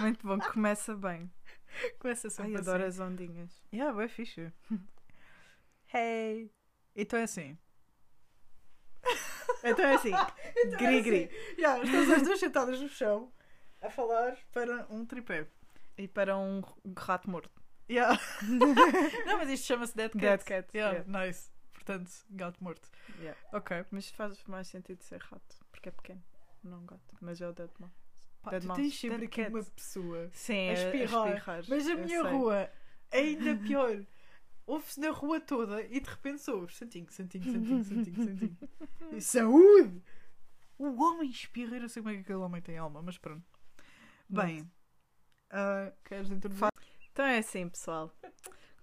Muito bom, começa bem. Começa sempre Ai, assim. adoro as ondinhas. Yeah, é fixe. hey! Então é assim. Então é assim, gri-gri. Yeah, estamos as duas sentadas no chão a falar para um tripé. E para um rato morto. Yeah. Não, mas isto chama-se Dead Cat. Dead cat, Yeah, yeah. nice. Portanto, gato morto. Yeah. Ok. Mas faz mais sentido ser rato, porque é pequeno, não gato. Mas é o dead mouse. Pá, Dead tu mouse. tens sempre Dead aqui cat. uma pessoa Sim, a espirrar. espirrar. Mas a eu minha sei. rua é ainda pior. Ouve-se na rua toda e de repente só ouves santinho, santinho, santinho, santinho, santinho. Saúde! O homem espirra, eu não sei como é que aquele homem tem alma, mas pronto. Bem, ah, queres introduzir? É assim, pessoal.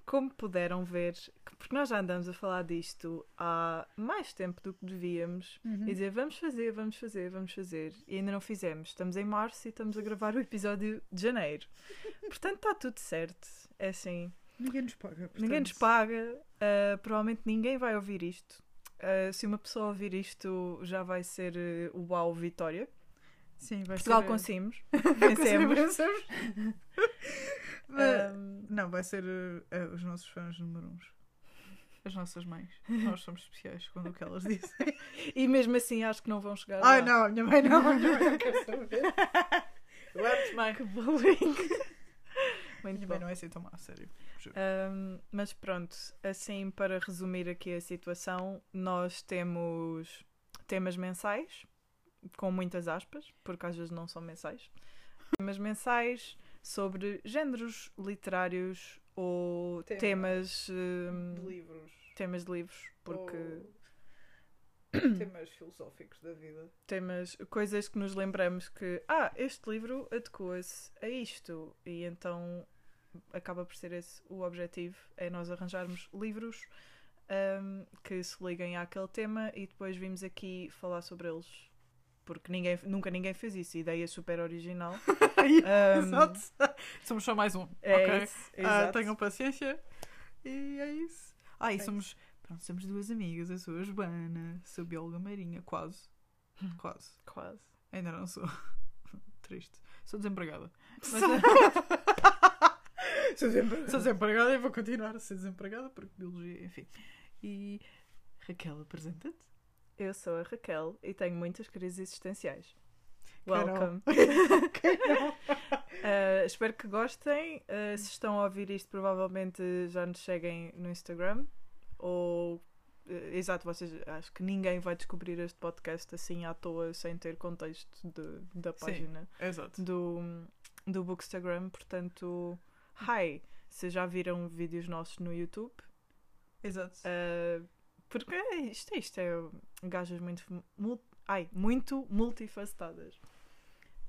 Como puderam ver, porque nós já andamos a falar disto há mais tempo do que devíamos, Uhum. e dizer vamos fazer, vamos fazer, vamos fazer, e ainda não fizemos. Estamos em março e estamos a gravar o episódio de janeiro. Portanto, está tudo certo. É assim, Ninguém nos paga. ninguém nos paga, ah, provavelmente ninguém vai ouvir isto. Ah, se uma pessoa ouvir isto, já vai ser eh, o Uau Vitória. Sim, vai Portugal ser... conseguimos. Vencemos. Ahm, Não, vai ser eh, os nossos fãs número uns. As nossas mães. Nós somos especiais quando o que elas dizem. e mesmo assim acho que não vão chegar Ai lá. não, a minha mãe não, minha mãe não quer saber. Mãe. Que bullying. Muito Minha bom. mãe não é assim tão má, sério. Ahm, mas pronto, assim para resumir aqui a situação, nós temos temas mensais, com muitas aspas, porque às vezes não são mensais. Temas mensais sobre géneros literários ou Tema. temas, ahm, De livros. temas de livros, porque ou temas filosóficos da vida. temas, coisas que nos lembramos que, ah, este livro adequa-se a isto, e então acaba por ser esse o objetivo, é nós arranjarmos livros ahm, que se liguem àquele tema e depois vimos aqui falar sobre eles. Porque ninguém, nunca ninguém fez isso, ideia super original. Ahm, Exato. Somos só mais um. É ok? isso, exato. tenham paciência. E é isso. Ah, e É somos. Pronto, somos duas amigas. Eu sou a Joana, sou bióloga marinha, quase. Quase. Quase. Ainda não sou. Triste. Sou desempregada. Mas- Sou sempre- sou desempregada e vou continuar a ser desempregada porque biologia, enfim. E Raquel, apresenta-te. Eu sou a Raquel e tenho muitas crises existenciais. Welcome. Uh, espero que gostem. Uh, se estão a ouvir isto, provavelmente já nos seguem no Instagram. Ou. uh, exato, vocês acho que ninguém vai descobrir este podcast assim à toa, sem ter contexto de- da Sim. página Exato. do, do Bookstagram. Portanto, hi! Se já viram vídeos nossos no YouTube, Exato. uh, porque é isto, isto é gajas muito, mul- ai, muito multifacetadas.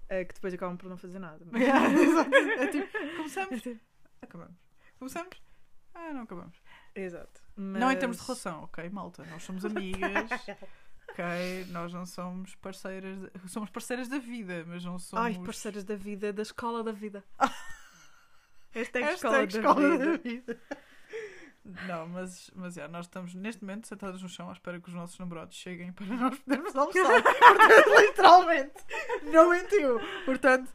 Uh, que depois acabam por não fazer nada. mas- Exato. É tipo, começamos, acabamos. Começamos, ah, não acabamos. Exato. Não em termos de Mas- relação, ok, malta? Nós somos amigas, ok? Nós não somos parceiras, de- somos parceiras da vida, mas não somos. Ai, parceiras da vida, da escola da vida. Hashtag, Hashtag escola, da, vida. vida. Não, mas, mas é, nós estamos neste momento sentados no chão à espera que os nossos namorados cheguem para nós podermos almoçar. Portanto, literalmente, não mentiu. Portanto,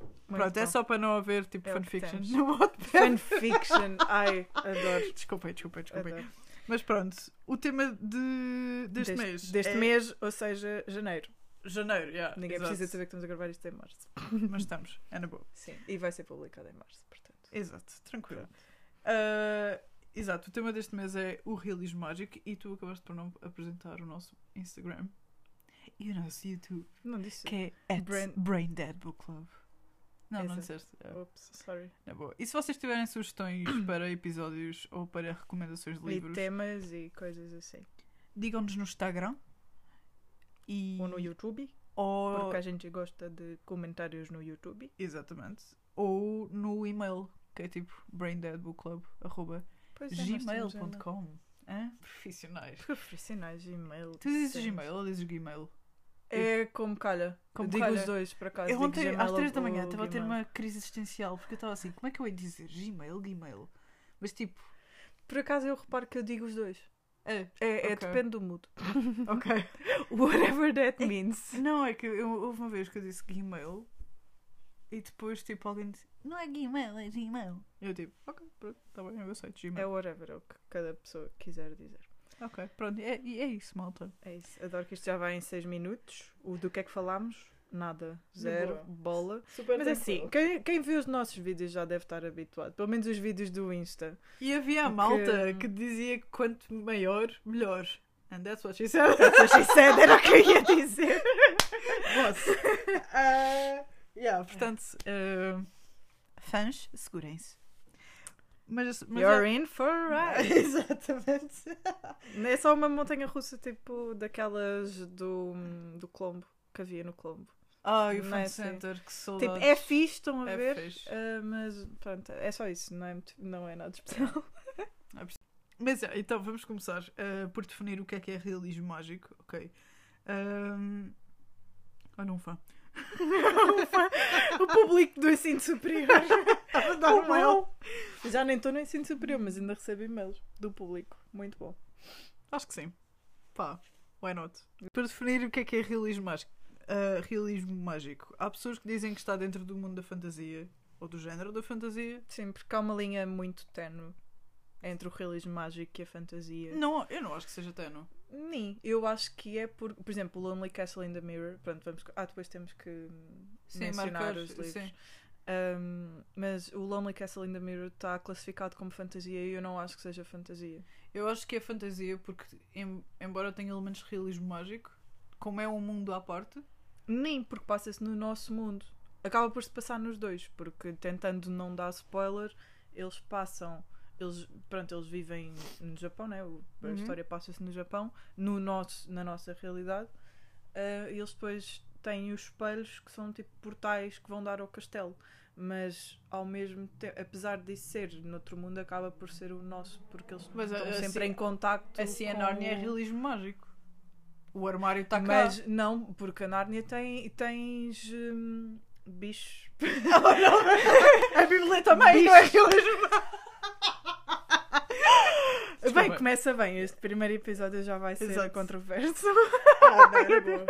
Muito pronto, é bom. só para não haver tipo É o que fanfiction. temos. No Wattpad. Fanfiction. Ai, adoro. Desculpem, desculpem, desculpem. adoro. Mas pronto, o tema de, deste, mês. Deste é mês, ou seja, janeiro. Janeiro, yeah, Ninguém exato. precisa saber que estamos a gravar isto em março. Mas estamos, é na boa. Sim. E vai ser publicado em março, portanto. Exato, tranquilo. Ah, exato, o tema deste mês é o realismo mágico e tu acabaste por não apresentar o nosso Instagram e o nosso YouTube, Não disse. que é Brain- Brain Dead Book Club. Não, não Essa. disseste. É, Oops, sorry. na boa. E se vocês tiverem sugestões para episódios ou para recomendações de E livros, temas e coisas assim. digam-nos no Instagram e Ou no YouTube, ou- porque a gente gosta de comentários no YouTube. exatamente ou no e-mail que é tipo braindeadbookclub Pois é, gmail.com? Profissionais. Profissionais, Gmail. Tu dizes sempre. Gmail ou dizes Gmail? É como calha. Como digo calha. os dois, por acaso. Eu ontem, Gmail às 3 da manhã, estava a ter uma crise existencial porque eu estava assim: como é que eu ia dizer Gmail, Gmail? Mas tipo, por acaso eu reparo que eu digo os dois. É, É, é Ok. depende do mood. ok. Whatever that means. Não, é que eu, houve uma vez que eu disse Gmail e depois tipo alguém disse não é Gmail, é Gmail. Eu tipo, ok, pronto, tá bem, eu aceito É Gmail. whatever, é o que cada pessoa quiser dizer. Ok, pronto, é, e é isso, malta. É isso. Adoro que isto já vai em 6 minutos. O do que é que falámos? Nada. Zero. Bola. Super Mas assim, quem, quem viu os nossos vídeos já deve estar habituado. Pelo menos os vídeos do Insta. E havia a que- malta que dizia que quanto maior, melhor. And that's what she said. That's what she said, era o que eu ia dizer. Boss. Ah, yeah, portanto, ah, fãs, segurem-se. Mas, mas You're é- in for a ride. Exatamente. É só uma montanha russa tipo daquelas do, do Colombo. Que havia no Colombo. Ai, o Não fan é assim. center, que Tipo, saudades. é fixe, estão a É ver. fixe. ah, mas pronto, é só isso. Não é, muito- não é nada especial. Mas é, então vamos começar ah, por definir o que é que é realismo mágico, ok? Um... Olha um fã. O público do ensino superior. mail. Já nem estou no ensino superior, mas ainda recebo e-mails do público. Muito bom. Acho que sim. Pá, why not? Para definir o que é que é realismo mágico. ah, realismo mágico. Há pessoas que dizem que está dentro do mundo da fantasia ou do género da fantasia. Sim, porque há uma linha muito tenue entre o realismo mágico e a fantasia. Não, eu não acho que seja tenue. Nem. Eu acho que é por. Por exemplo, o Lonely Castle in the Mirror. Pronto, vamos. Ah, depois temos que Sim, mencionar marcar, os livros. sim. Um, mas o Lonely Castle in the Mirror está classificado como fantasia e eu não acho que seja fantasia. Eu acho que é fantasia porque, em- embora tenha elementos de realismo mágico, como é um mundo à parte, Nem porque passa-se no nosso mundo. Acaba por se passar nos dois, porque tentando não dar spoiler, eles passam. Eles, pronto, eles vivem no Japão, né? O- a Uhum. história passa-se no Japão, no nosso, na nossa realidade. Ah, e eles depois têm os espelhos que são tipo portais que vão dar ao castelo. Mas ao mesmo tempo, apesar disso ser noutro mundo, acaba por ser o nosso, porque eles Mas, estão assim- sempre em contacto. assim a com- Nárnia é realismo mágico. O armário está cá. Mas não, porque a Nárnia tem, tens hum, bichos. a Bíblia também não é realismo Bem, Desculpa. começa bem. Este primeiro episódio já vai ser Exato. controverso. Ah, não, era boa.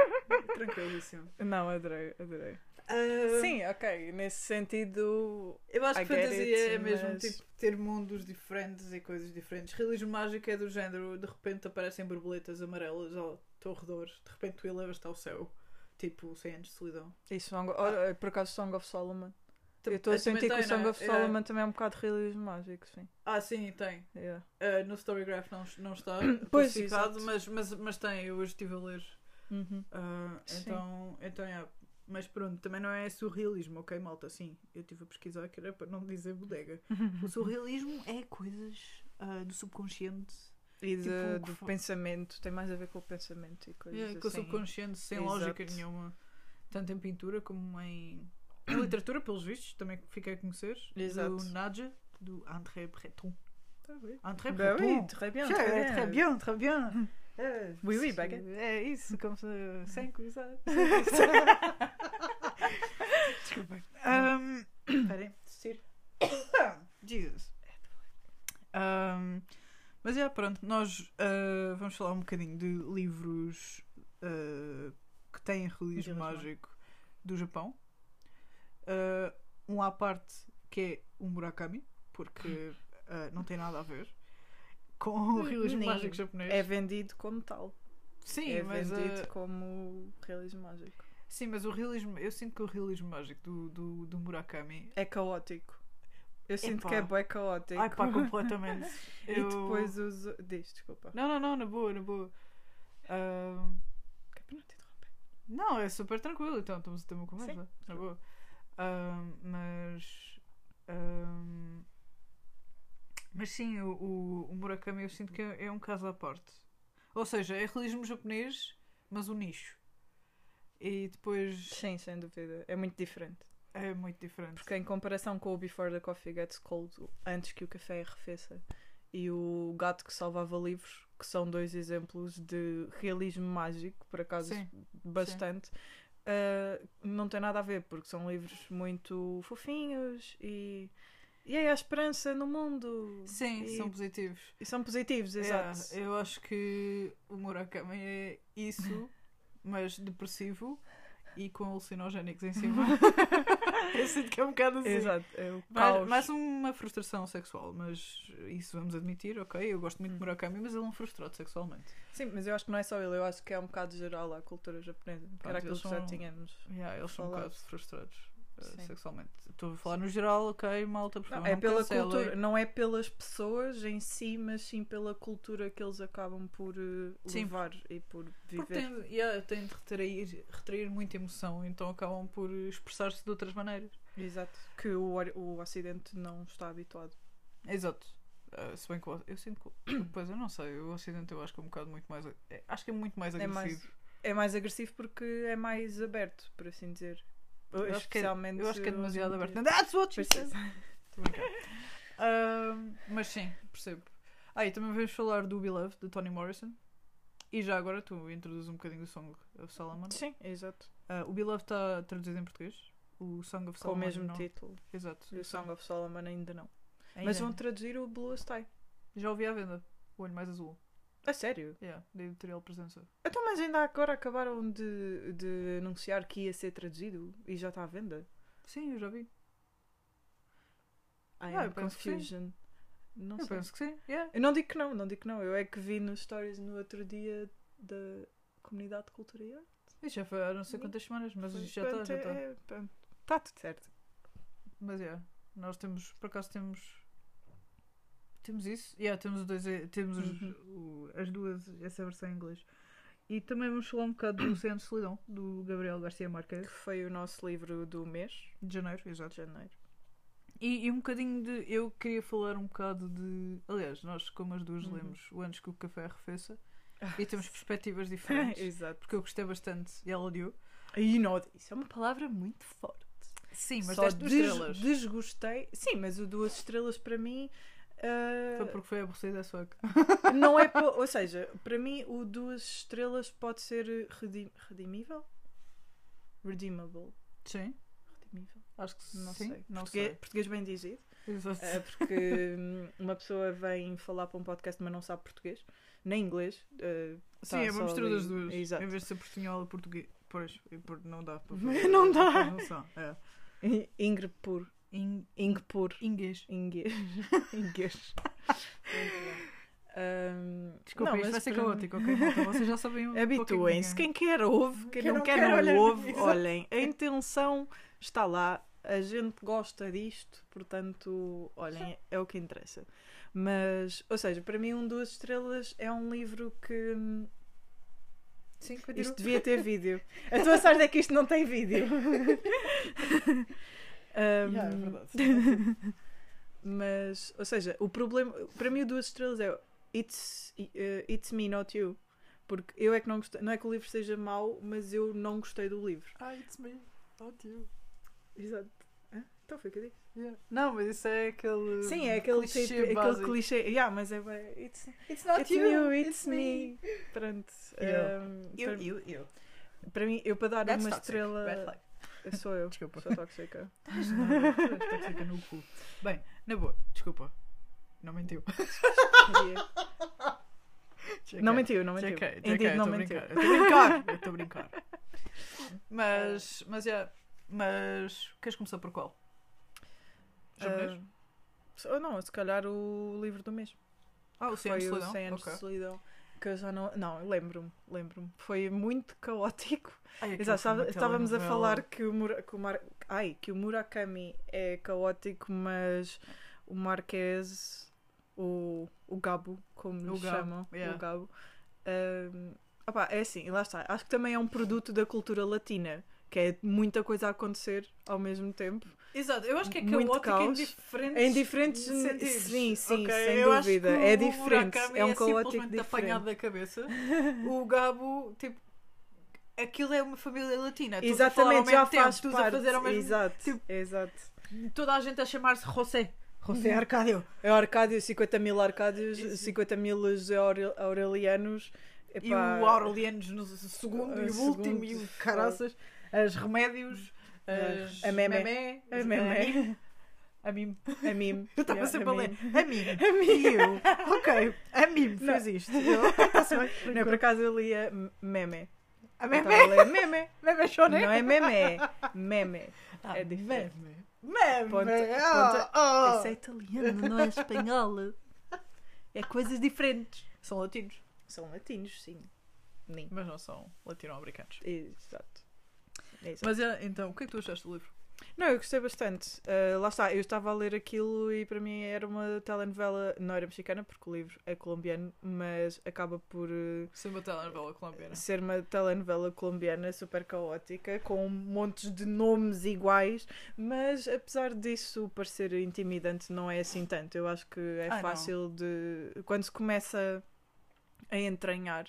Tranquilíssimo. Não, adorei, adorei. Ah, Sim, ok. Nesse sentido. Eu acho I que fantasia it, é mesmo mas- tipo ter mundos diferentes e coisas diferentes. Realismo mágico é do género, de repente aparecem borboletas amarelas ao teu redor, de repente tu elevas-te ao céu, tipo 100 anos de solidão. E Song, olha, por acaso, Song of Solomon. Eu estou a sentir que o Song of É. Solomon também é um bocado de realismo mágico, sim. Ah, sim, tem. Yeah. Ah, no Storygraph não, não está Pois, mas, mas, mas tem, eu hoje estive a ler. Uhum. Ah, Sim. então, então é. Mas pronto, também não é surrealismo, ok, malta? Sim, eu estive a pesquisar que era para não dizer bodega. O surrealismo é coisas ah, do subconsciente E de- Tipo, do pensamento, tem mais a ver com o pensamento e coisas É, com o assim. subconsciente sem Exato. lógica nenhuma. Tanto em pintura como em, em literatura, pelos vistos, também fiquei a conhecer. Exato. Do Nadja, do André Breton. Tá. André Bah Breton. oui, très bien, très bien. très bien, très bien. É, Oui, oui, isso- baguette. É isso, como se. Sem cruzar. Desculpa. Um, Esperem, tossir. Jesus. Um, mas é, pronto, nós uh, vamos falar um bocadinho de livros uh, que têm Realismo mágico do Japão. Uh, um à parte que é o Murakami, porque uh, não tem nada a ver com o realismo Nem. mágico japonês. É vendido como tal. sim, é mas, vendido uh, como realismo mágico. sim, mas o realismo, eu sinto que o realismo mágico do, do, do Murakami É caótico. Eu sinto Epá. que é bué caótico. Ai pá, completamente. e Eu- depois os. Diz, desculpa. Não, não, não, na boa, na boa. É para não te interromper. não, é super tranquilo, então estamos a ter uma conversa. Na boa. Mas. mas sim, o, o, o Murakami eu sinto que é, é um caso à parte. Ou seja, é realismo japonês, mas o nicho. E depois Sim, sem dúvida. É muito diferente. é muito diferente. Porque em comparação com o Before the Coffee Gets Cold, antes que o café arrefeça, e o Gato que Salvava Livros, que são dois exemplos de realismo mágico, por acaso Sim, bastante, uh, não tem nada a ver, porque são livros muito fofinhos e, E aí há esperança no mundo. Sim, e, são positivos. e são positivos, exato. eu acho que o Murakami é isso, mas depressivo e com alucinogénicos em cima. eu sinto que é um bocado assim. Exato, é o Mais, mais uma frustração sexual, mas isso vamos admitir, ok? Eu gosto muito de Murakami, mas ele é um frustrado sexualmente. Sim, mas eu acho que não é só ele, eu acho que é um bocado geral a cultura japonesa. Pronto, era aquilo eles que já são- tínhamos. Yeah, eles são um bocado frustrados Sim. sexualmente. Estou a falar no geral, ok, malta, por Não, favor, é não pela cancelem. cultura, não é pelas pessoas em si, mas sim pela cultura que eles acabam por eh, Sim. levar e por Porque viver. tem, yeah, tem de retrair, retrair muita emoção, então acabam por expressar-se de outras maneiras. Exato. Que o, o Ocidente não está habituado. Exato. Uh, se bem que eu, eu sinto que. Pois eu não sei, o Ocidente eu acho que é um bocado muito mais. é- Acho que é muito mais É agressivo. mais- É mais agressivo porque é mais aberto, por assim dizer. Eu acho que é- Especialmente Eu acho que é demasiado em aberto. That's what she said. Ahm, mas sim, percebo. Ah, e também vamos falar do Beloved, de Toni Morrison. E já agora tu introduz um bocadinho do Song of Solomon. Sim, exato. Ah, o Beloved está traduzido em português. O Song of Com o Solomon. mesmo não. título. Exato. E o Song of Solomon ainda não. Ainda. Mas vão traduzir o Blue Sky. Já ouvi à venda. O Olho Mais Azul. A sério? Yeah, da editorial Presença. Então, mas ainda agora acabaram de, de anunciar que ia ser traduzido e já está à venda. Sim, eu já vi. I Ah, am penso que sim. confusion. Não eu sei. penso que sim. Yeah. Eu não digo que não, não digo que não. Eu é que vi nos stories no outro dia da comunidade de cultura e arte. Isso já foi há não sei quantas semanas, mas Foi- já está. está. é- é-. Está tudo certo. Mas é, nós temos, por acaso temos. Temos isso? Yeah, temos os dois, eh, temos os- Uhum. o- as duas, essa versão em inglês. E também vamos falar um bocado do Oceano de Solidão, do Gabriel Garcia Que Marques, foi o nosso livro do mês de janeiro, de exato. janeiro. E, e um bocadinho de. Eu queria falar um bocado de. Aliás, nós, como as duas, Uhum. lemos o Antes que o Café Arrefeça e temos perspectivas diferentes. Exato. porque eu gostei bastante e ela odiou. E não, isso é uma palavra muito forte. Sim, mas Só deste duas des- estrelas. desgostei. Sim, mas o duas estrelas para mim. Ah, Foi porque foi aborrecida a sua. não é. po- Ou seja, para mim o duas estrelas pode ser redim, redimível? Redeemable. Sim, Redimível? acho que Não sim. sei. Não português, sei. português bem dizido. Exato. Ah, porque hum, uma pessoa vem falar para um podcast, mas não sabe português, nem inglês. ah, Sim, é uma mistura ali- das duas. Exato. Em vez de ser portunhol e português. Pois, não dá para Não dá. Não é. Ingpur. In, Ingpur. inglês. Inguês. Inguês. Um, Desculpa, não, isto vai ser caótico, ok? Malta? Vocês já sabem um Habituem-se. Quem quer ouve, quem, não, quer, não olha, ouve. Olhem, a intenção está lá. A gente gosta disto, portanto, olhem, é o que interessa. Mas, ou seja, para mim, um Duas Estrelas é um livro que. hum, Sim, Isto devia ter vídeo. A tua sorte é que isto não tem vídeo. Um, Yeah, é verdade. mas, ou seja, o problema. Para mim, o Duas Estrelas é It's, uh, it's Me, Not You. Porque eu é que não gostei. Não é que o livro seja mau, mas eu não gostei do livro. Ah, it's me, not you. Exato. Hã? Então foi o que eu disse. Yeah. Não, mas isso é aquele. Sim, é aquele clichê tipo, aquele básico. clichê. Yeah, mas é bem. It's, It's not it's you, it's me. Pronto. Yeah. um, Eu, para, eu, eu. para mim, eu para dar That's uma toxic. Red estrela. Sou eu. Desculpa. Sou tóxica. És tóxica no cu. Bem, na boa, desculpa. Não mentiu. Não mentiu, não mentiu. JK, não mentiu. Eu estou a brincar. Estou a brincar. Mas, mas, é. Mas, queres começar por qual? Japonês? Se- ou não, se calhar o livro do mês. Ah, o Oceano de Foi o Solidão? 100 anos Ok. de solidão. Que eu já não. Não, lembro-me, lembro-me. Foi muito caótico. Ai, Exato, uma estava- estávamos a falar que o, Mura, que, o Mar, ai, que o Murakami é caótico, mas o Marquês, o, o Gabo, como O Gabo, chamam, yeah. o Gabo, ahm, opá, é assim, lá está. Acho que também é um produto da cultura latina, que é muita coisa a acontecer ao mesmo tempo. Exato, eu acho que é Muito caótico em caos. diferentes, Em diferentes sentidos. Sim, sim, Ok, sem eu dúvida. É o diferente. É um é caótico diferente. apanhado da cabeça. o Gabo, tipo, aquilo é uma família latina. Exatamente, já tempo, faz parte. a fazer ao mesmo Exato, tipo- exato. Toda a gente a chamar-se José. José Uhum. Arcádio. É Arcádio, 50 mil Arcádios, Isso. 50 mil Aure- Aurelianos. E Epá, o Aurelianos no segundo Ah, e o último e segundo. o caraças. As remédios. As A memé. memé, A memé. memé. A mim. A mim. Eu estava Yeah, sempre a a ler. A mim. A mim. E eu. Ok. A mim fez isto. Eu, bem. Não, por acaso eu lia meme. A meme. estava a ler meme. Meme shonen. Não é meme, é meme. Ah, é diferente. Meme. Meme. Ponta- Ah, ah. Isso é italiano, não é espanhol. É coisas diferentes. São latinos. São latinos, sim. Nem. Mas não são latino-americanos. Exato. É. Mas é, então, o que é que tu achaste do livro? Não, eu gostei bastante. Uh, lá está, eu estava a ler aquilo e para mim era uma telenovela, não era mexicana, porque o livro é colombiano, mas acaba por uh, Ser uma telenovela colombiana. ser uma telenovela colombiana super caótica, com montes de nomes iguais, mas apesar disso parecer intimidante, não é assim tanto. Eu acho que é Ah, não. fácil de. Quando se começa a entranhar,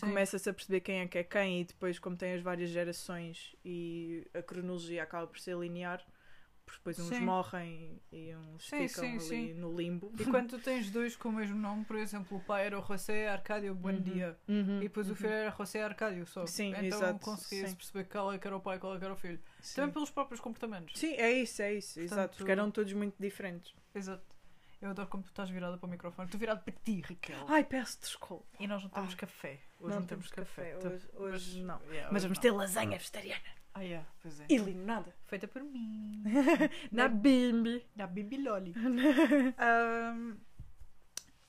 começa-se a perceber quem é que é quem, e depois, como tem as várias gerações e a cronologia acaba por ser linear. porque Depois uns Sim. morrem e uns Sim, ficam sim, ali sim. no limbo. E quando tu tens dois com o mesmo nome, por exemplo, o pai era o José Arcádio Buendia Uhum, e depois o uhum. filho era José Arcádio só. Sim, então exato, conseguia-se perceber qual é que era o pai e qual é que era o filho. Também pelos próprios comportamentos. Sim, é isso, é isso, exato. Portanto- Porque eram todos muito diferentes. Exato. Eu adoro como tu estás virada para o microfone. Estou virada para ti, Raquel. Ai, peço desculpa. E nós não temos Ai. café. Hoje não, temos café. Tá- Hoje, hoje Mas- não. Yeah, Mas hoje vamos não. ter lasanha vegetariana. Ah, yeah, pois é. E limonada. Feita por mim. Na bimbi. Da Bibi Loli. Um,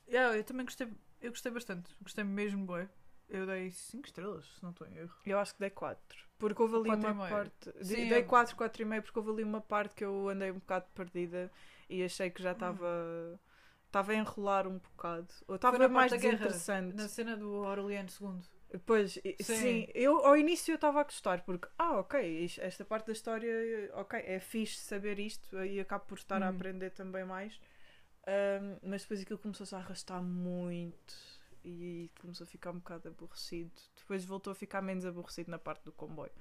yeah, eu também gostei. Eu gostei bastante. Gostei mesmo bem. Eu dei 5 estrelas, se não estou em erro. Eu acho que dei 4. Porque houve ali Quatro uma parte. Sim, dei eu- 4, 4 e meio porque houve ali uma parte que eu andei um bocado perdida e achei que já estava. Estava a enrolar um bocado. Ou estava mais guerra, desinteressante. Na cena do Aureliano II. Pois, Sim. sim. eu ao início eu estava a gostar, porque, ah, ok, esta parte da história, ok, é fixe saber isto e acabo por estar a Hum. aprender também mais. Ahm, mas depois aquilo começou-se a arrastar muito e começou a ficar um bocado aborrecido. Depois voltou a ficar menos aborrecido na parte do comboio.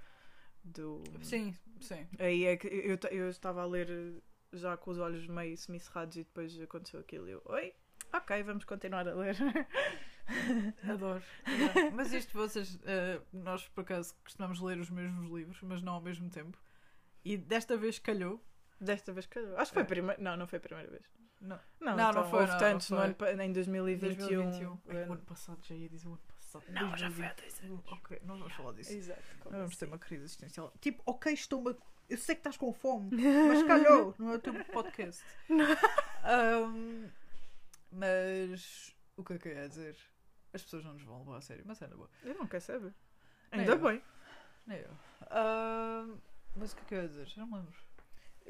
Do... Sim, sim. Aí é que eu, eu, estava a ler já com os olhos meio semicerrados e depois aconteceu aquilo e eu, oi, ok, vamos continuar a ler. Adoro. Mas isto, vocês, eh, nós por acaso costumamos ler os mesmos livros, mas não ao mesmo tempo. E desta vez calhou. Desta vez calhou. Acho que foi É. a primeira. Não, não foi a primeira vez. Não. Não, Não, então, não foi, Houve não, tantos não no foi. ano, pa- em 2021. 2021. Ai, ano- o ano passado, já ia dizer o ano passado. Não, já foi 2020. há dois anos. Ok, não vamos falar disso. Exato. Vamos ter uma crise existencial. Tipo, ok, estou-me. Eu sei que estás com fome, mas calhou, não é o teu podcast. Ahm, mas o que é que eu ia dizer? As pessoas não nos vão levar a sério, mas é na boa. Eu não quero saber. Nem Ainda eu. bem. Nem eu. Mas o que é que eu ia dizer? Já não me lembro.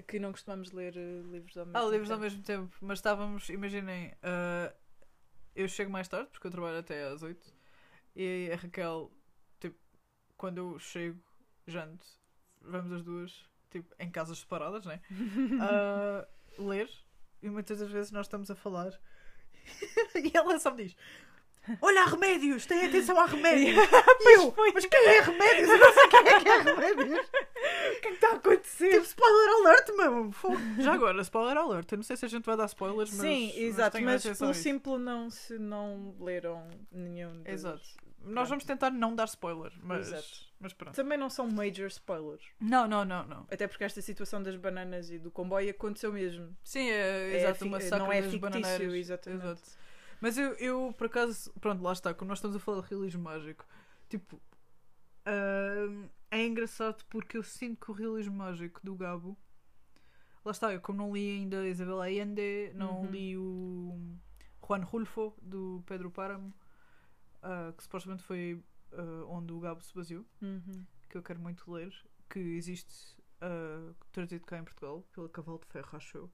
Que não costumamos ler eh, livros ao mesmo Ah, livros ao tempo. mesmo tempo, mas estávamos, imaginem, ah, eu chego mais tarde, porque eu trabalho até às 8, e a Raquel, tipo, quando eu chego, janto, vamos as duas, tipo, em casas separadas, né? a ler, e muitas das vezes nós estamos a falar, e ela só me diz. Olha, há remédios! Tem atenção a remédios! E eu, mas quem é remédios? Eu não sei quem é que é remédios! O que é que está a acontecer? Tipo, spoiler alert, meu! Fogo. Já agora, spoiler alert. Eu não sei se a gente vai dar spoilers, mas. Sim, exato. Mas, a pelo simples não se não leram nenhum dos... Exato. Nós vamos tentar não dar spoiler, mas. Exato. Mas pronto. Também não são major spoilers. Não, não, não, não. Até porque esta situação das bananas e do comboio aconteceu mesmo. Sim, é, É exato, fi- uma não é fictício, exatamente. Exato. Mas eu, eu, por acaso, pronto, lá está, como nós estamos a falar de realismo mágico, tipo, ahm, é engraçado porque eu sinto que o realismo mágico do Gabo, lá está, eu como não li ainda a Isabel Allende, não Uhum. li o Juan Rulfo do Pedro Páramo, ah, que supostamente foi ah, onde o Gabo se baseou, que eu quero muito ler, que existe ah, traduzido cá em Portugal pela Cavalo de Ferro, acho eu.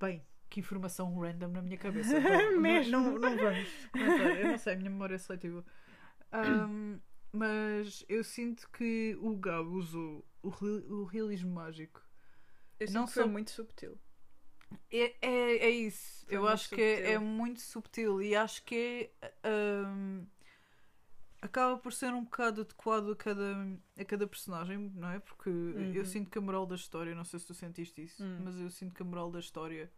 Bem, que informação random na minha cabeça. Bom, Mesmo. Não, não vamos comentar. Eu não sei, a minha memória é seletiva. Ahm, mas eu sinto que o Gabo usou o, o realismo mágico. Eu Não foi muito subtil. É, é, é isso. Foi eu acho que é, é muito subtil e acho que é. ahm, acaba por ser um bocado adequado a cada, a cada personagem, não é? Porque eu Uhum. sinto que a moral da história, não sei se tu sentiste isso, Hum. mas eu sinto que a moral da história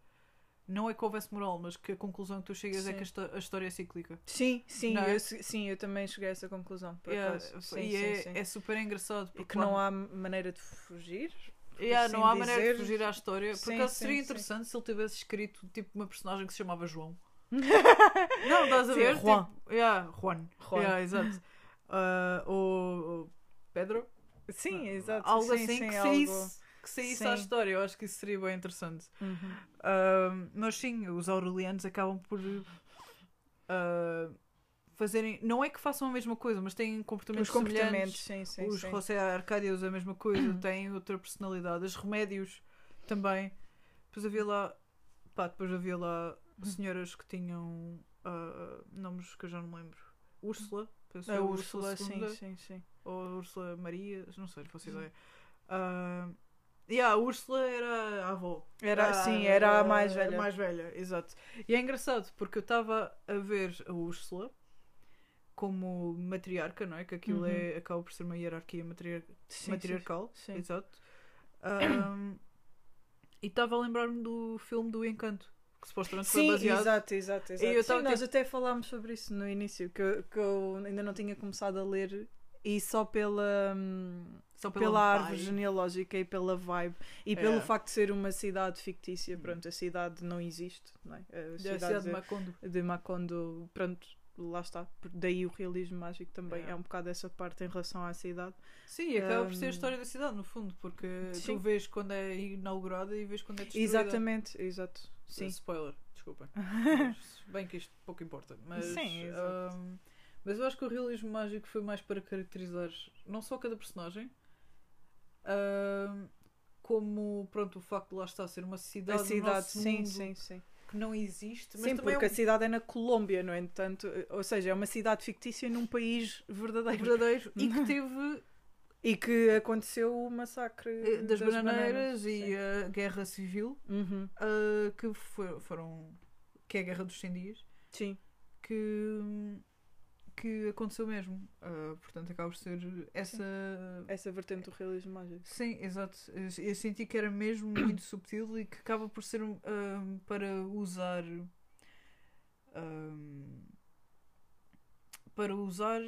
não é que houvesse moral, mas que a conclusão que tu chegas é Sim. que a, histó- a história é cíclica. Sim, sim, Não é? eu, sim, eu também cheguei a essa conclusão. Por É. Sim, e sim, é, sim. é super engraçado E porque que não há maneira de fugir. Yeah, assim não há maneira dizer. de fugir à história. Por Sim, acaso sim, seria sim. interessante se ele tivesse escrito tipo uma personagem que se chamava João. não, estás a Sim, ver? Juan. Tipo, yeah, Juan. Juan. Yeah, exato. Ah, ou, Pedro? Sim, exato. Algo sim, assim sim, que algo- saísse, que saísse à história. Eu acho que isso seria bem interessante. Uhum. Ah, mas sim, os aurelianos acabam por ah, fazerem. Não é que façam a mesma coisa, mas têm comportamentos Os comportamentos, sim, sim, Os sim. José Arcádios a mesma coisa, têm outra personalidade. Os remédios também. Depois havia lá. Pá, depois havia lá senhoras que tinham ah, nomes que eu já não me lembro. Úrsula, penso A eu, Úrsula, sim, sim, sim. ou Úrsula Maria, não sei, não faço ideia. Ah, e a Úrsula era a avó. Era, Ah, sim, era a mais velha. mais velha, exato. E é engraçado porque eu estava a ver a Úrsula como matriarca, não é? Que aquilo Uhum. é, acaba por ser uma hierarquia matriar- Sim, matriarcal. sim. Exato. Ahm, e estava a lembrar-me do filme do Encanto, que supostamente foi Sim, baseado. exato, exato, exato. E eu Sim, tava, nós tipo- até falámos sobre isso no início, que, eu- que eu ainda não tinha começado a ler e só pela, hum, Só pela, pela árvore genealógica e pela vibe e É. pelo facto de ser uma cidade fictícia, pronto, a cidade não existe, não é? A Da cidade, cidade de de, Macondo. de Macondo, pronto, lá está. Daí o realismo mágico também É. é um bocado essa parte em relação à cidade. Sim, acaba por ser a Ahm, história da cidade, no fundo, porque sim. tu vês quando é inaugurada e vês quando é destruída. Exatamente, exato. Sim. Spoiler, desculpem. Mas, bem que isto pouco importa. Mas, Sim, exato. ahm, mas eu acho que o realismo mágico foi mais para caracterizar não só cada personagem, ahm, como pronto, o facto de lá estar a ser uma cidade, a cidade, sim, mundo sim, sim. que não existe, mas Sim, também porque é a cidade é na Colômbia, no entanto, ou seja, é uma cidade fictícia num país um verdadeiro. verdadeiro e que teve E que aconteceu o massacre eh, das, bananeiras bananas, e a guerra civil, Uhum, ah, que foi- foram que é a guerra dos 100 dias. Sim, que, que aconteceu mesmo. Ah, portanto, acaba por ser essa. essa vertente do realismo mágico. Sim, exato. Eu eu senti que era mesmo muito subtil e que acaba por ser um, ah, para usar. ah, para usar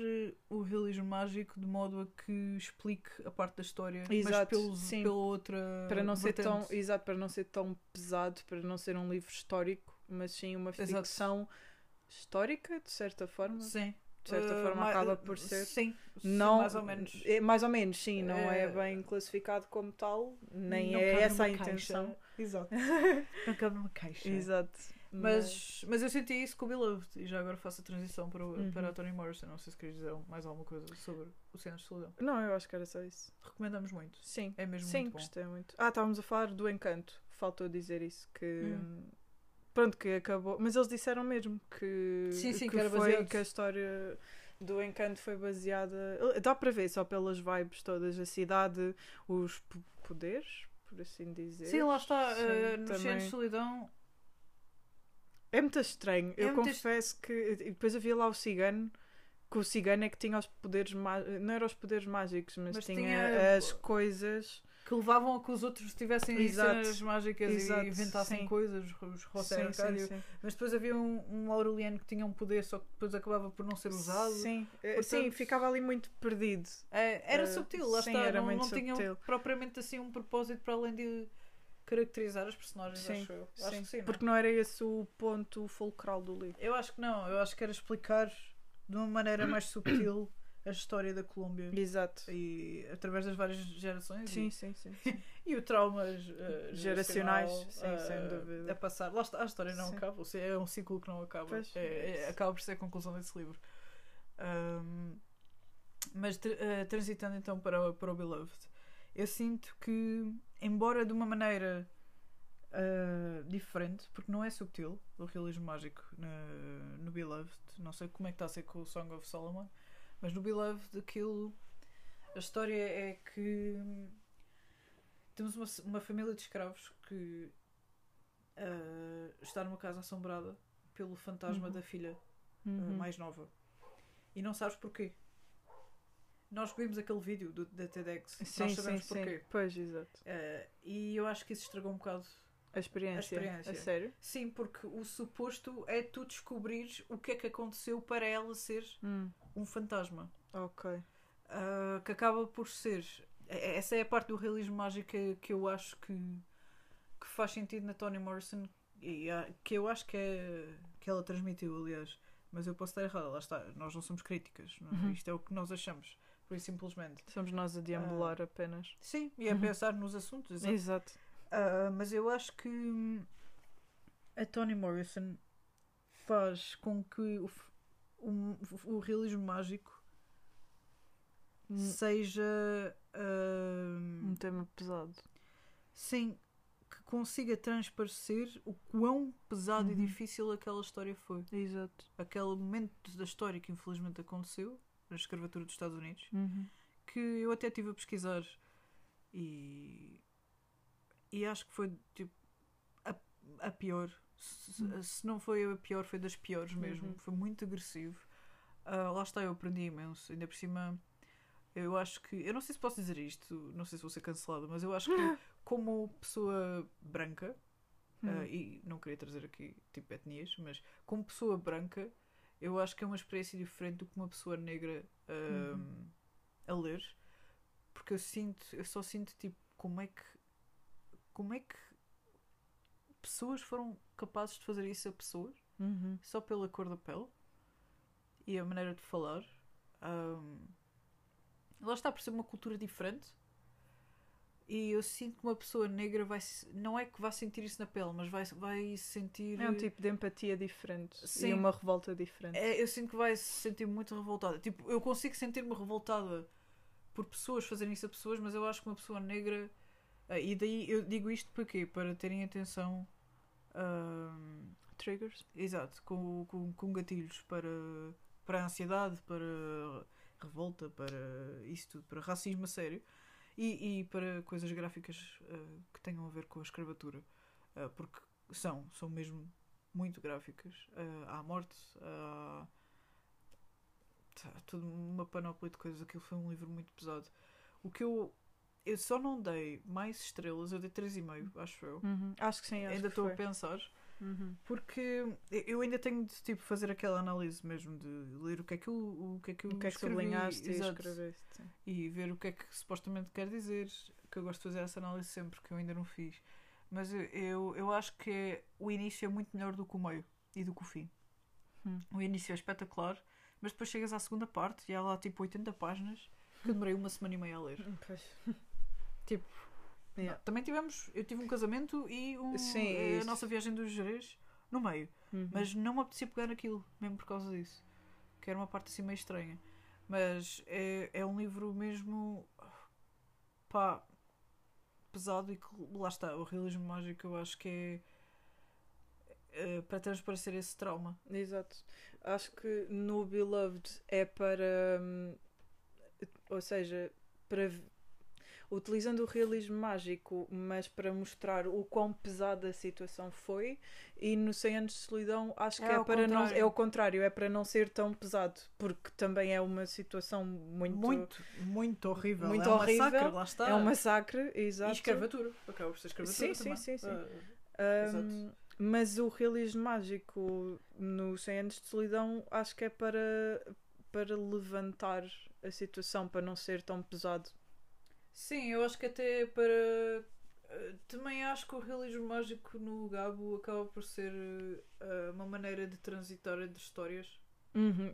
o realismo mágico de modo a que explique a parte da história, mas Exato, pelo, sim. pela outra Para não ser tão, exato, para não ser tão pesado, para não ser um livro histórico, mas sim uma Exato. ficção histórica, de certa forma. Sim. De certa Ah, forma ma- acaba por ser. Sim, sim, Não, mais ou menos. É, mais ou menos, sim, não é, É- bem classificado como tal, nem Não é essa a intenção. caixa. Exato. Não cabe numa caixa. Exato. Mas, mas eu senti isso com o Beloved e já agora faço a transição para, o- Uhum. para a Toni Morrison. Não sei se queres dizer mais alguma coisa sobre o Cenas de Solidão. Não, eu acho que era só isso. Recomendamos muito. Sim. É mesmo Sim, muito bom. gostei muito. Ah, estávamos a falar do encanto. Faltou dizer isso. Que. Hum. Pronto, que acabou. Mas eles disseram mesmo que. Sim, sim, que, que era foi que a história do encanto foi baseada. Dá para ver só pelas vibes todas. A cidade, os poderes, por assim dizer. Sim, lá está. Sim, eh, no de Solidão. É muito estranho. É eu muito confesso que. E depois havia lá o cigano. Que o cigano é que tinha os poderes mágicos. Não eram os poderes mágicos, mas, Mas tinha, tinha- as coisas. Que levavam a que os outros tivessem Exato. cenas mágicas Exato, e inventassem sim. coisas, os José Sim, Arcádio. sim. Mas depois havia um, um Aureliano que tinha um poder, só que depois acabava por não ser usado. Sim, eh, Portanto- sim, ficava ali muito perdido. É, era Eh, subtil, lá sim, está. era não muito não tinha propriamente assim um propósito para além de caracterizar as personagens, Sim, acho eu. Acho sim, que sim, não é? porque não era esse o ponto fulcral do livro. Eu acho que não, eu acho que era explicar de uma maneira mais subtil a história da Colômbia Exato. e através das várias gerações Sim, e, sim, sim. e o traumas eh, Geracionais, sim, sem eh, dúvida. a passar. Lá está, a história não Sim. acaba, é um ciclo que não acaba. Pois, É- é- é acaba por ser a conclusão desse livro. Ahm, mas eh, transitando então para, o- para o Beloved, eu sinto que, embora de uma maneira ah, diferente, porque não é subtil o realismo mágico na- no Beloved, não sei como é que está a ser com o Song of Solomon, mas no Beloved aquilo. A história é que temos uma, uma família de escravos que ah, está numa casa assombrada pelo fantasma Uhum. da filha ah, Uhum. mais nova. E não sabes porquê. Nós vimos aquele vídeo do, da TEDx. Sim, nós sim, sabemos sim. porquê. Pois, exato. Ah, e eu acho que isso estragou um bocado. A experiência. A experiência. A sério? Sim, porque o suposto é tu descobrires o que é que aconteceu para ela ser Hum, um fantasma. ok. Ah, que acaba por ser essa é a parte do realismo mágico que, eu acho que, que faz sentido na Toni Morrison e ah, que eu acho que, é, que ela transmitiu, aliás. Mas eu posso estar errada, lá está. Nós não somos críticas. não é? Uhum. Isto é o que nós achamos, por isso simplesmente. Somos nós a deambular apenas. Sim, e a Uhum. pensar nos assuntos. exato. Exato. Ah, mas eu acho que hum, a Toni Morrison faz com que o, o, o realismo mágico Um, seja hum, um tema pesado. sim que consiga transparecer o quão pesado e Uhum. difícil aquela história foi. Exato. Aquele momento da história que infelizmente aconteceu na escravatura dos Estados Unidos, Uhum. que eu até estive a pesquisar e, e acho que foi tipo a, a pior. Se, Uhum. se não foi a pior, foi das piores mesmo. Uhum. Foi muito agressivo. Ah, lá está, eu aprendi imenso. Ainda por cima, eu acho que. Eu não sei se posso dizer isto, não sei se vou ser cancelada, mas eu acho que, como pessoa branca, ah, e não queria trazer aqui tipo etnias, mas como pessoa branca, eu acho que é uma experiência diferente do que uma pessoa negra ah, Uhum. a ler, porque eu sinto, eu só sinto tipo como é que como é que pessoas foram capazes de fazer isso a pessoas Uhum. só pela cor da pele e a maneira de falar. Ahm, lá está por ser uma cultura diferente. E eu sinto que uma pessoa negra vai não é que vá sentir isso na pele, mas vai, vai sentir. É um tipo de empatia diferente Sim. e uma revolta diferente. É, eu sinto que vai se sentir muito revoltada. Tipo, eu consigo sentir-me revoltada por pessoas fazerem isso a pessoas, mas eu acho que uma pessoa negra. Ah, e daí eu digo isto para quê? Para terem atenção. ahm, Triggers. exato, com, com, com gatilhos para, para a ansiedade, para revolta, para isso tudo, para racismo a sério e, e para coisas gráficas ah, que tenham a ver com a escravatura. Ah, porque são, são mesmo muito gráficas. Ah, há morte, há tá, toda uma panóplia de coisas. Aquilo foi um livro muito pesado. O que eu. Eu só não dei mais estrelas, eu dei 3,5, acho eu. Uhum. Acho que sim, acho Ainda estou a pensar. Uhum. Porque eu ainda tenho de tipo, fazer aquela análise mesmo de ler o que é que eu, o que é que eu O que é que e exato, e ver o que é que supostamente quer dizer. Que eu gosto de fazer essa análise sempre, que eu ainda não fiz. Mas eu, eu, eu acho que é- o início é muito melhor do que o meio e do que o fim. Hum. O início é espetacular, mas depois chegas à segunda parte e há lá tipo 80 páginas que eu demorei uma semana e meia a ler. Pois. Tipo, Yeah. Também tivemos, eu tive um casamento e um, Sim, a isso. nossa viagem dos Jerez no meio. Uhum. Mas não me apetecia pegar naquilo, mesmo por causa disso. Que era uma parte assim meio estranha. Mas é, é um livro mesmo. pá. pesado e que lá está. O realismo mágico eu acho que é. é para transparecer esse trauma. Exato. Acho que no Beloved é para. hum, Ou seja, para. Utilizando o realismo mágico, mas para mostrar o quão pesada a situação foi, e no 100 anos de solidão acho que É é, para não. contrário. É o contrário, é para não ser tão pesado, porque também é uma situação muito. Muito, muito horrível. Muito é um horrível. massacre, lá está. É um massacre, exato. E escravatura. Acaba por ser escravatura Sim, sim, também. sim, sim. Ah, Um, mas o realismo mágico no 100 anos de solidão acho que é para, para levantar a situação, para não ser tão pesado. Sim, eu acho que até para. eh, Também acho que o realismo mágico no Gabo acaba por ser eh, uma maneira de transitar entre histórias.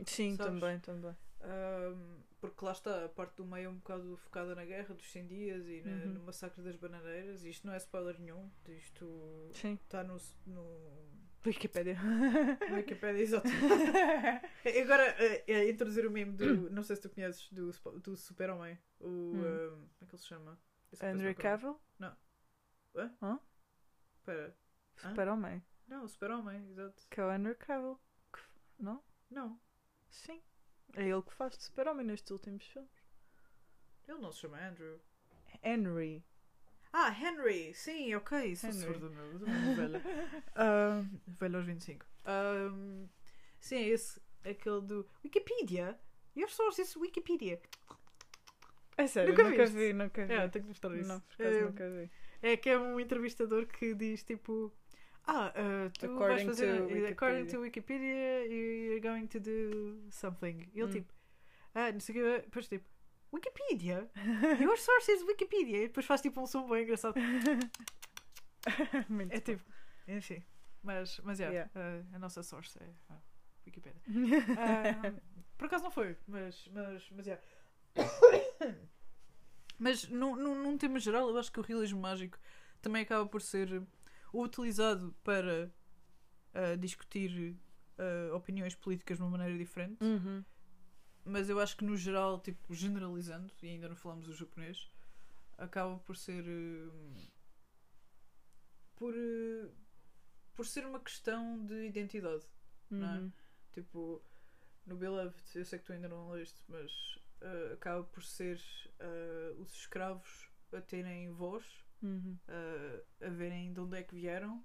Sim, Sabes? também, também. Ahm, porque lá está, a parte do meio é um bocado focada na guerra dos 100 dias e na- Uhum. no massacre das bananeiras. Isto não é spoiler nenhum, isto Sim. está no, no, Wikipedia. Wikipedia, exato. Agora, eh, eh, introduzir o meme do. Não sei se tu conheces, do, do Super-Homem. O. Hum. ahm, como é que ele se chama? Esse Andrew. Cavill? Espera. Hã? Super-Homem. Não, o Super-Homem, exato. Que é o Andrew Cavill. Não? Não, Sim. É ele que faz de Super-Homem nestes últimos filmes. ele não se chama Andrew. Henry. Ah, Henry! Sim, ok, sou Henry. surda, meu. Sou mesmo velha. Ahm, velha aos 25. Ahm, sim, é esse. Aquele do Wikipedia. Your source is Wikipedia. É sério, Nunca nunca, vi, nunca vi. É, tenho que mostrar isso. Não, por acaso É, nunca vi. É que é um entrevistador que diz tipo. Ah, uh, tu vais According fazer. to According Wikipedia. to Wikipedia, you're going to do something. E ele Hum. tipo. Ah, não sei o que. Depois tipo. Wikipedia? Your source is Wikipedia. E depois faz tipo um som bem engraçado. É tipo, enfim. Mas, mas é, Yeah. a, a nossa source é a Wikipedia. Ah, por acaso não foi, mas, mas, mas é. Mas num, num, num tema geral, eu acho que o realismo mágico também acaba por ser utilizado para ah, discutir ah, opiniões políticas de uma maneira diferente. Uhum. Mas eu acho que no geral, tipo, generalizando, e ainda não falamos do japonês, acaba por ser. eh, por. eh, por ser uma questão de identidade. Não é? Uhum. Tipo, no Beloved, eu sei que tu ainda não leste, mas eh, acaba por ser os escravos a terem voz, Uhum. a verem de onde é que vieram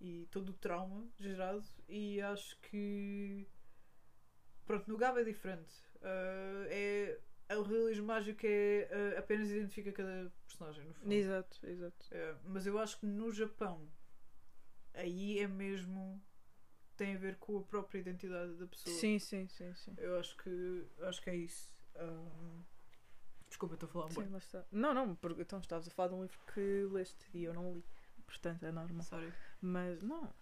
e todo o trauma gerado. E acho que. Pronto, no Gabo é diferente. Eh, é, o realismo mágico é eh, apenas identifica cada personagem, no fundo. Exato, exato. É, mas eu acho que no Japão aí é mesmo tem a ver com a própria identidade da pessoa. Sim, sim, sim, sim. Eu acho que acho que é isso. Ahm, desculpa, estou a falar um Sim, lá está. Não, não, porque então estavas a falar de um livro que leste e eu não li. Portanto, é normal. Sorry. Mas não.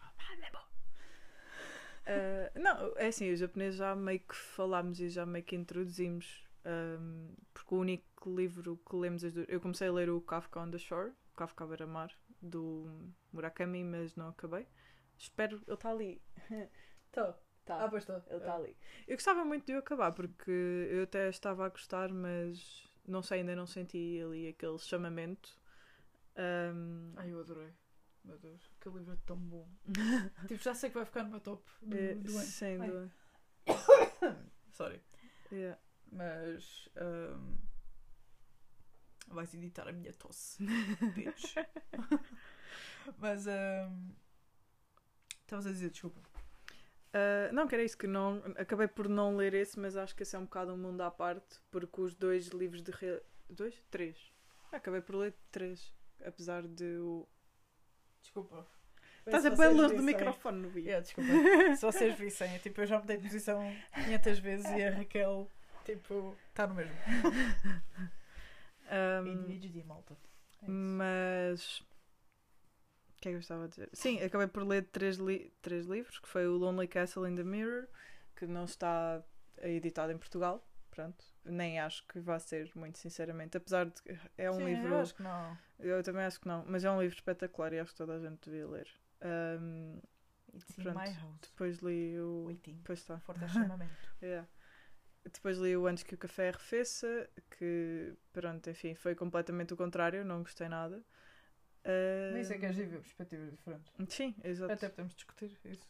Ah, não, é assim, os japoneses já meio que falámos e já meio que introduzimos. ahm, porque o único livro que lemos as duas. Eu comecei a ler o Kafka on the Shore, Kafka beira-mar, do Murakami, mas não acabei. Espero. Ele está ali. Tá. Tá. Ah, pois está. Ele está ali. Eu gostava muito de o acabar porque eu até estava a gostar, mas não sei, ainda não senti ali aquele chamamento. Ahm, Ai, eu adorei. Meu Deus, aquele livro é tão bom. tipo, já sei que vai ficar no meu top do, é, do ano. sem dúvida. Sorry. Yeah. Mas ahm, vais editar a minha tosse. Bitch. Mas ahm, estavas a dizer, desculpa. Ah, não, que era isso, que não, acabei por não ler esse, mas acho que esse é um bocado um mundo à parte, porque os dois livros de. Re... Dois? Três. Acabei por ler três, apesar de o. Desculpa. Estás a bem vocês longe do microfone no vídeo. Yeah, desculpa. Se vocês vissem, é tipo, eu já mudei de posição 500 vezes e a Raquel, tipo, está no mesmo. Ahm, Vídeos de malta. É. Mas. O que é que eu estava a dizer? Sim, acabei por ler três, li- três livros, que foi o Lonely Castle in the Mirror, que não está editado em Portugal. Pronto. Nem acho que vá ser, muito sinceramente. Apesar de que é um Sim, livro. Eu acho que não. Eu também acho que não, mas é um livro espetacular e acho que toda a gente devia ler. In Pronto. depois li o. Waiting. Pois está. Forte. Yeah. Depois li o Antes que o Café Arrefeça, que, pronto, enfim, foi completamente o contrário, não gostei nada. Ah, Nem sei que és de ver perspectivas diferentes. Sim, exato. Até podemos discutir isso.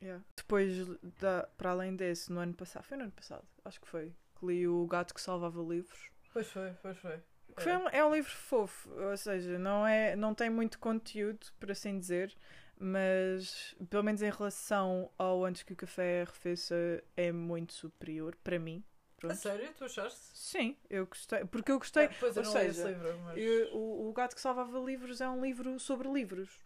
É. Yeah. Depois, da, para além desse, no ano passado, foi no ano passado, acho que foi, que li o Gato que Salvava Livros. Pois foi, pois foi. Que foi um- é um livro fofo, ou seja, não, é, não tem muito conteúdo, por assim dizer, mas pelo menos em relação ao Antes que o Café Arrefeça é muito superior, para mim. A Pronto. sério? Tu achaste? Sim, eu gostei, porque eu gostei. Ah, Pois eu ou seja, livro, mas... Eu- o, o Gato que Salvava Livros é um livro sobre livros.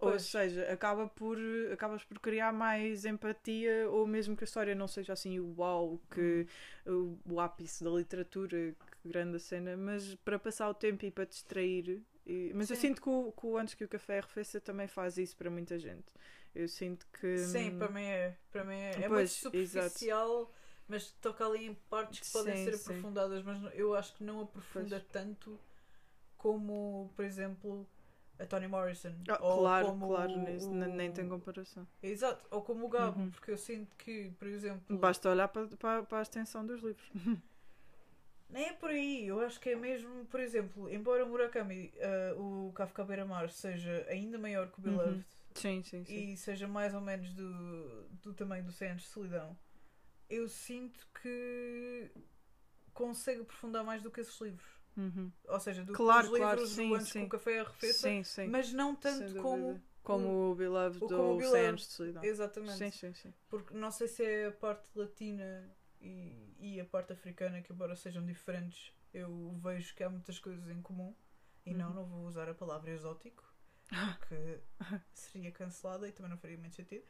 Ou Pois. seja, acaba por, acabas por criar mais empatia, ou mesmo que a história não seja assim o uau, que o, o ápice da literatura, que grande a cena, mas para passar o tempo e para distrair. e- mas eu Sim. sinto que o, que o Antes que o Café arrefeça também faz isso para muita gente. Eu sinto que. Sim, para mim é. Para mim é, é muito Pois, exato. superficial, mas toca ali em partes que podem Sim, ser sim. aprofundadas, mas eu acho que não aprofunda Pois. tanto como, por exemplo, a Toni Morrison. Ah, ou claro, como claro, o- nem tem comparação. Exato, ou como o Gabo, Uhum. porque eu sinto que, por exemplo. Basta olhar para, para, para a extensão dos livros. Nem é por aí, eu acho que é mesmo, por exemplo, embora o Murakami, ah, o Kafka Beira-Mar, seja ainda maior que o Uhum. Beloved Sim, sim, sim. e seja mais ou menos do, do tamanho do 100 anos de solidão, eu sinto que consegue aprofundar mais do que esses livros. Uhum. Ou seja, do Claro, que os claro, livros sim, do Antes sim. que o Café Arrefeça, Sim, sim. mas não Sem tanto como. Como o Beloved o- como o ou Beloved. 100 anos de solidão. Exatamente. Sim, sim, sim. Porque não sei se é a parte latina e, e a parte africana, que embora sejam diferentes, eu vejo que há muitas coisas em comum. E não, Uhum. não vou usar a palavra exótico, porque seria cancelada e também não faria muito sentido.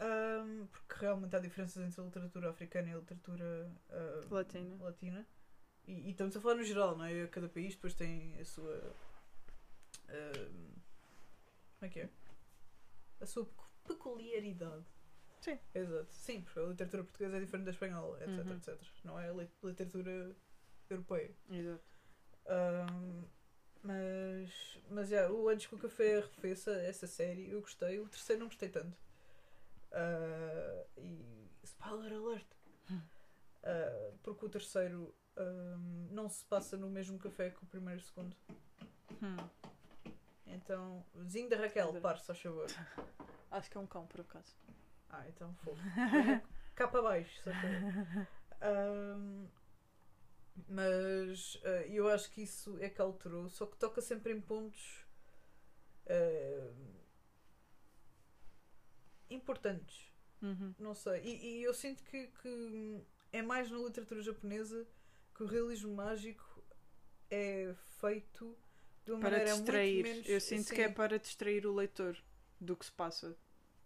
Ahm, porque realmente há diferenças entre a literatura africana e a literatura ah, Latina. latina. E, e estamos a falar no geral, não é? Cada país depois tem a sua. ahm, como é que é? A sua pecu- peculiaridade. Sim. Exato. Sim, porque a literatura portuguesa é diferente da espanhola, etc, Uhum. etc. Não é a li- literatura europeia. Exato. Ahm, mas, mas já, o Antes que o Café arrefeça, essa série, eu gostei. O terceiro não gostei tanto. Ah, e spoiler alert! Ah, porque o terceiro ahm, não se passa no mesmo café que o primeiro e o segundo. Hum. Então, vizinho da Raquel, pare, só favor. Acho que é um cão, por acaso. Ah, então fofo. Cá para baixo, só favor. Ahm, mas ah, eu acho que isso é que alterou, só que toca sempre em pontos ahm, importantes. Uhum. Não sei. E, e eu sinto que, que é mais na literatura japonesa que o realismo mágico é feito de uma Para maneira distrair. muito menos. Eu sinto que é para distrair o leitor do que se passa.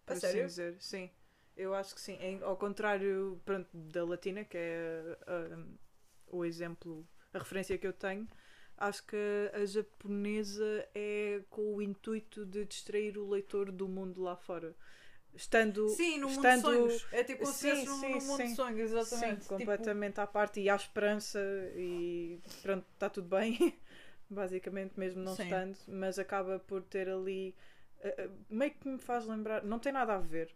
Por assim sério? dizer. Sim. Eu acho que sim. Em- ao contrário pronto, da latina, que é ah, o exemplo, a referência que eu tenho, acho que a japonesa é com o intuito de distrair o leitor do mundo lá fora. Estando Sim, no mundo estando- de sonhos. É tipo como se Sim, num- sim, num mundo sim. de sonhos, exatamente. Sim, Tipo, completamente à parte e há esperança e pronto, está tudo bem, basicamente, mesmo não Sim. estando, mas acaba por ter ali eh, meio que me faz lembrar, não tem nada a ver,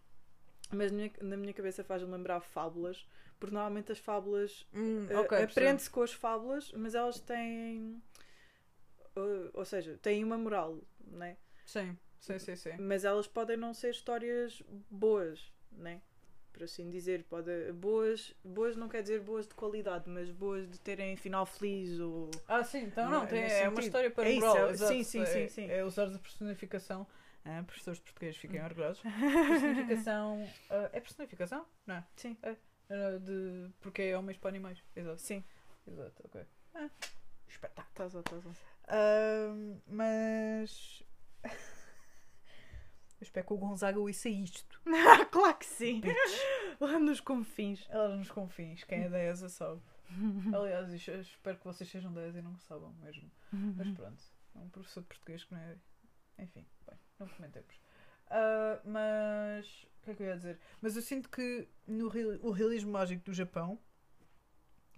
mas na minha, na minha cabeça faz-me lembrar fábulas, porque normalmente as fábulas hum, eh, ok, percebo. aprende-se com as fábulas, mas elas têm ou seja, têm uma moral, né? Sim, sim, sim, sim. mas elas podem não ser histórias boas, né? Por assim dizer, pode, boas, boas não quer dizer boas de qualidade, mas boas de terem final feliz ou Ah, sim, então Não, não, tem, é uma história para É isso, é- exato. sim, sim, é, sim, sim. É usar a personificação. Ah, professores portugueses fiquem orgulhosos. Personificação. ah, é personificação? Não é? sim, Ah, de, porque é homens para animais. Exato. sim, Exato, ok. Ah, espetáculo. estás a estás a. Mas. Eu espero que o Gonzaga ouça isto. Ah, claro que sim! Lá nos confins. Ela nos confins, quem é 10 a sabe. Aliás, eu espero que vocês sejam 10 e não saibam mesmo. Mas pronto, é um professor de português que não é. Enfim, bem, não comentemos. Ah, mas. O que é que eu ia dizer? Mas eu sinto que no real- o realismo mágico do Japão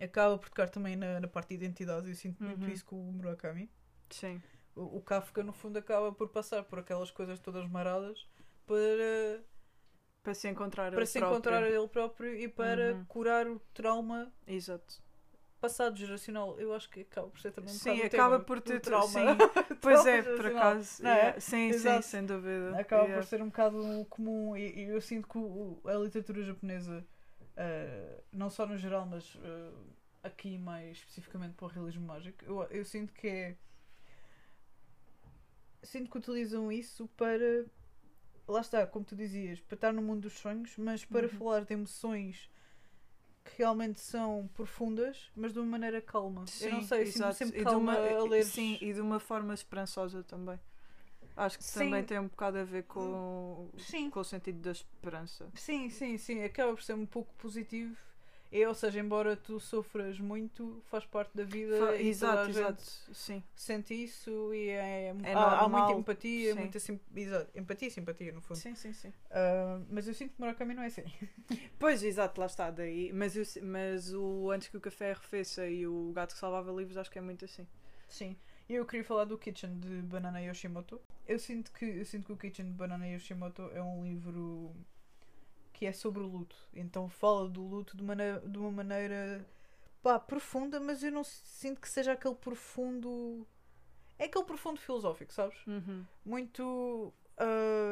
acaba por tocar também na, na parte de identidade. Eu sinto muito Uhum. isso com o Murakami. Sim, O, Kafka, no fundo, acaba por passar por aquelas coisas todas maradas para, para se encontrar para ele se próprio. encontrar ele próprio e para Uhum. curar o trauma Exato. passado geracional. Eu acho que acaba por ser também um Sim, acaba por ter trauma. Sim, pois é, por acaso. Não é? yeah, Sim, Exato. sim, sem dúvida. acaba Yeah. por ser um bocado comum e, e eu sinto que o- a literatura japonesa, eh, não só no geral, mas eh, aqui mais especificamente para o realismo mágico, eu, eu sinto que é. Sinto que utilizam isso para. Lá está, como tu dizias, para estar no mundo dos sonhos, mas para Uhum. falar de emoções que realmente são profundas, mas de uma maneira calma. eu não sei, exato. sempre E de calma uma- a ler. Sim, e de uma forma esperançosa também. Acho que Sim. também tem um bocado a ver com, Sim. com o sentido da esperança. Sim, sim, sim, acaba por ser um pouco positivo. E, ou seja, embora tu sofras muito, faz parte da vida. Fa- e exato, gente exato. Sim. Sente isso e é, É há, há muita empatia, sim. muita sim, exato, empatia e simpatia no fundo. Sim, sim, sim. Ah, mas eu sinto que Murakami não é assim. Pois, exato, lá está. Daí. Mas, eu, mas o Antes que o Café arrefeça e o Gato que Salvava Livros acho que é muito assim. Sim. E eu queria falar do Kitchen de Banana Yoshimoto. Eu sinto que eu sinto que o Kitchen de Banana Yoshimoto é um livro que é sobre o luto. Então fala do luto de, maneira, de uma maneira pá, profunda, mas eu não sinto que seja aquele profundo. É aquele profundo filosófico, sabes? Uhum. Muito.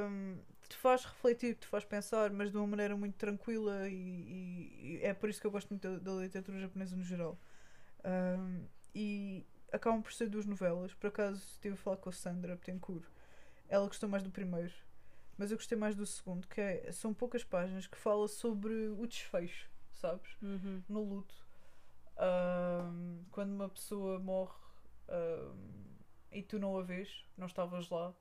hum, te faz refletir, te faz pensar, mas de uma maneira muito tranquila e, e- e é por isso que eu gosto muito da, da literatura japonesa no geral. Hum, e acabam por ser duas novelas. Por acaso estive a falar com a Sandra Betancourt. Ela gostou mais do primeiro, mas eu gostei mais do segundo, que é, são poucas páginas que fala sobre o desfecho, sabes? Uhum. no luto. Ahm, quando uma pessoa morre ahm, e tu não a vês, não estavas lá,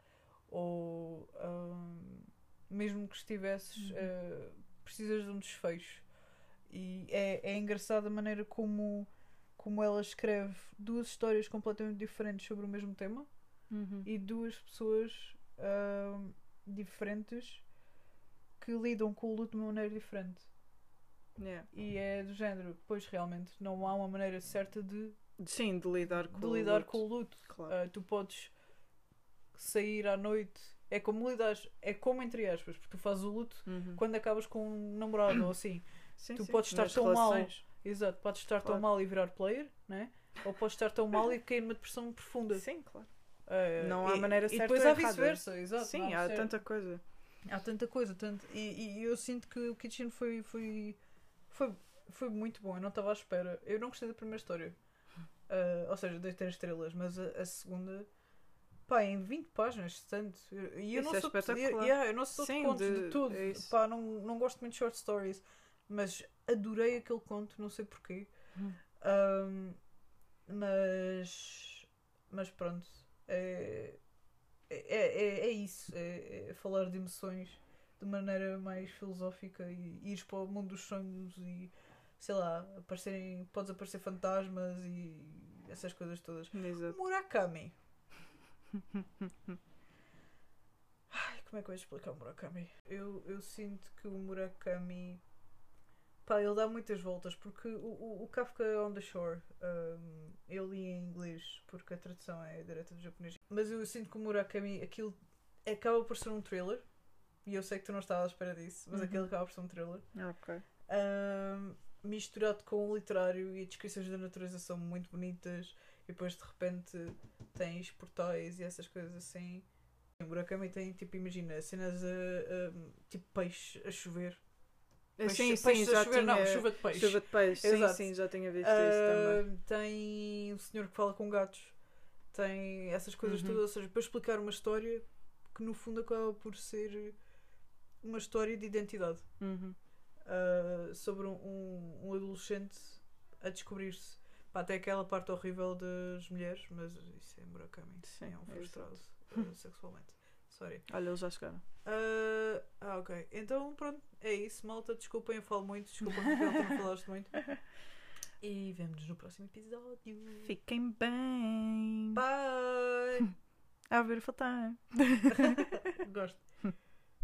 ou ahm, mesmo que estivesses, Uhum. ah, precisas de um desfecho. E é, é engraçado a maneira como como ela escreve duas histórias completamente diferentes sobre o mesmo tema Uhum. e duas pessoas ahm, diferentes que lidam com o luto de uma maneira diferente. Yeah. E é do género, pois realmente não há uma maneira certa de, Sim, de lidar com de o lidar luto. com o luto. Claro. Ah, tu podes sair à noite, é como lidar, é como entre aspas, porque tu fazes o luto Uhum. quando acabas com um namorado ou assim. Sim, tu sim, podes estar tão mal. relações. Exato, podes estar tão Claro. mal e virar player, né? Ou podes estar tão mal e cair numa depressão profunda. Sim, claro. Ah, Não há e- maneira E certa depois ou há vice-versa, exato. Sim, há cer- tanta coisa. há tanta coisa. Tanto, e, e eu sinto que o Kitchen foi, foi, foi, foi muito bom. Eu não estava à espera. Eu não gostei da primeira história. Ah, ou seja, das três estrelas, mas a, a segunda. Pá, em 20 páginas, tanto. E eu Isso não é sou espetacular. yeah, eu não sou Sim, de contos de, de- tudo. é. Pá, não, não gosto muito de short stories. Mas adorei aquele conto, não sei porquê. Hum. Ahm, mas. Mas pronto. É, é, é, é isso. É, é falar de emoções de maneira mais filosófica e ir para o mundo dos sonhos e sei lá, aparecerem, podes aparecer fantasmas e essas coisas todas. Exato. Murakami. Ai, como é que eu ia explicar o Murakami? Eu, eu sinto que o Murakami. Pá, ele dá muitas voltas porque o, o, o Kafka on the Shore um, eu li em inglês porque a tradução é direta do japonês. Mas eu sinto que o Murakami aquilo acaba por ser um thriller e eu sei que tu não estavas à espera disso, mas Uhum. aquilo acaba por ser um thriller. Ok. Um, misturado com o literário e as descrições da natureza são muito bonitas e depois de repente tens portais e essas coisas assim. O Murakami tem tipo, imagina, cenas a, a- tipo peixe a chover. Peixe, sim, sim, peixe já chover, tinha... não, chuva de peixe. Chuva de peixe, Exato. sim, já tinha visto isso também. Ah, tem o senhor que fala com gatos, tem essas coisas Uhum. todas, ou seja, para explicar uma história que no fundo acaba por ser uma história de identidade. Uhum. Uh, sobre um, um, um adolescente a descobrir-se. Até aquela parte horrível das mulheres, mas isso é Murakami. Sim, é um é frustrado uh, sexualmente. Sorry. Olha, eles já chegaram. Uh, ah, ok. Então, pronto, é isso. Malta, desculpem, eu falo muito. Desculpa, Raquel, tu não falaste muito. E vemo-nos no próximo episódio. Fiquem bem. Bye! A ver, faltar. Gosto.